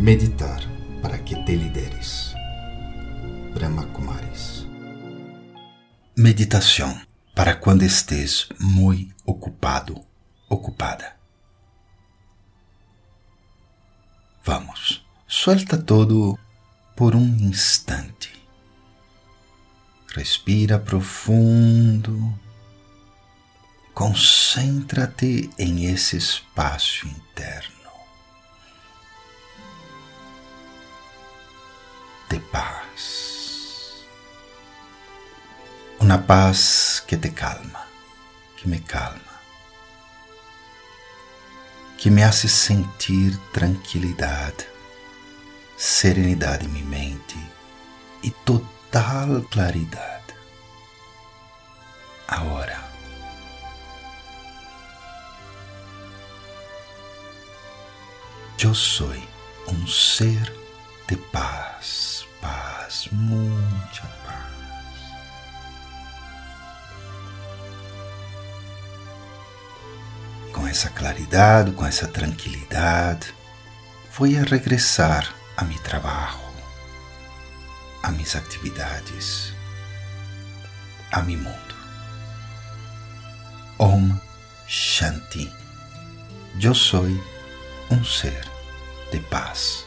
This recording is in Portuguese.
Meditar para que te lideres. Brahma Kumaris. Meditação para quando estés muito ocupado, ocupada. Vamos, suelta todo por um instante. Respira profundo. Concentra-te em esse espaço interno paz. Uma paz que te calma, que me calma, que me hace sentir tranquilidade, serenidade em minha mente e total claridade. Agora, eu sou um ser muita paz. Com essa claridade, com essa tranquilidade, vou a regressar a meu trabalho, a minhas atividades, a meu mundo. Om Shanti. Eu sou um ser de paz.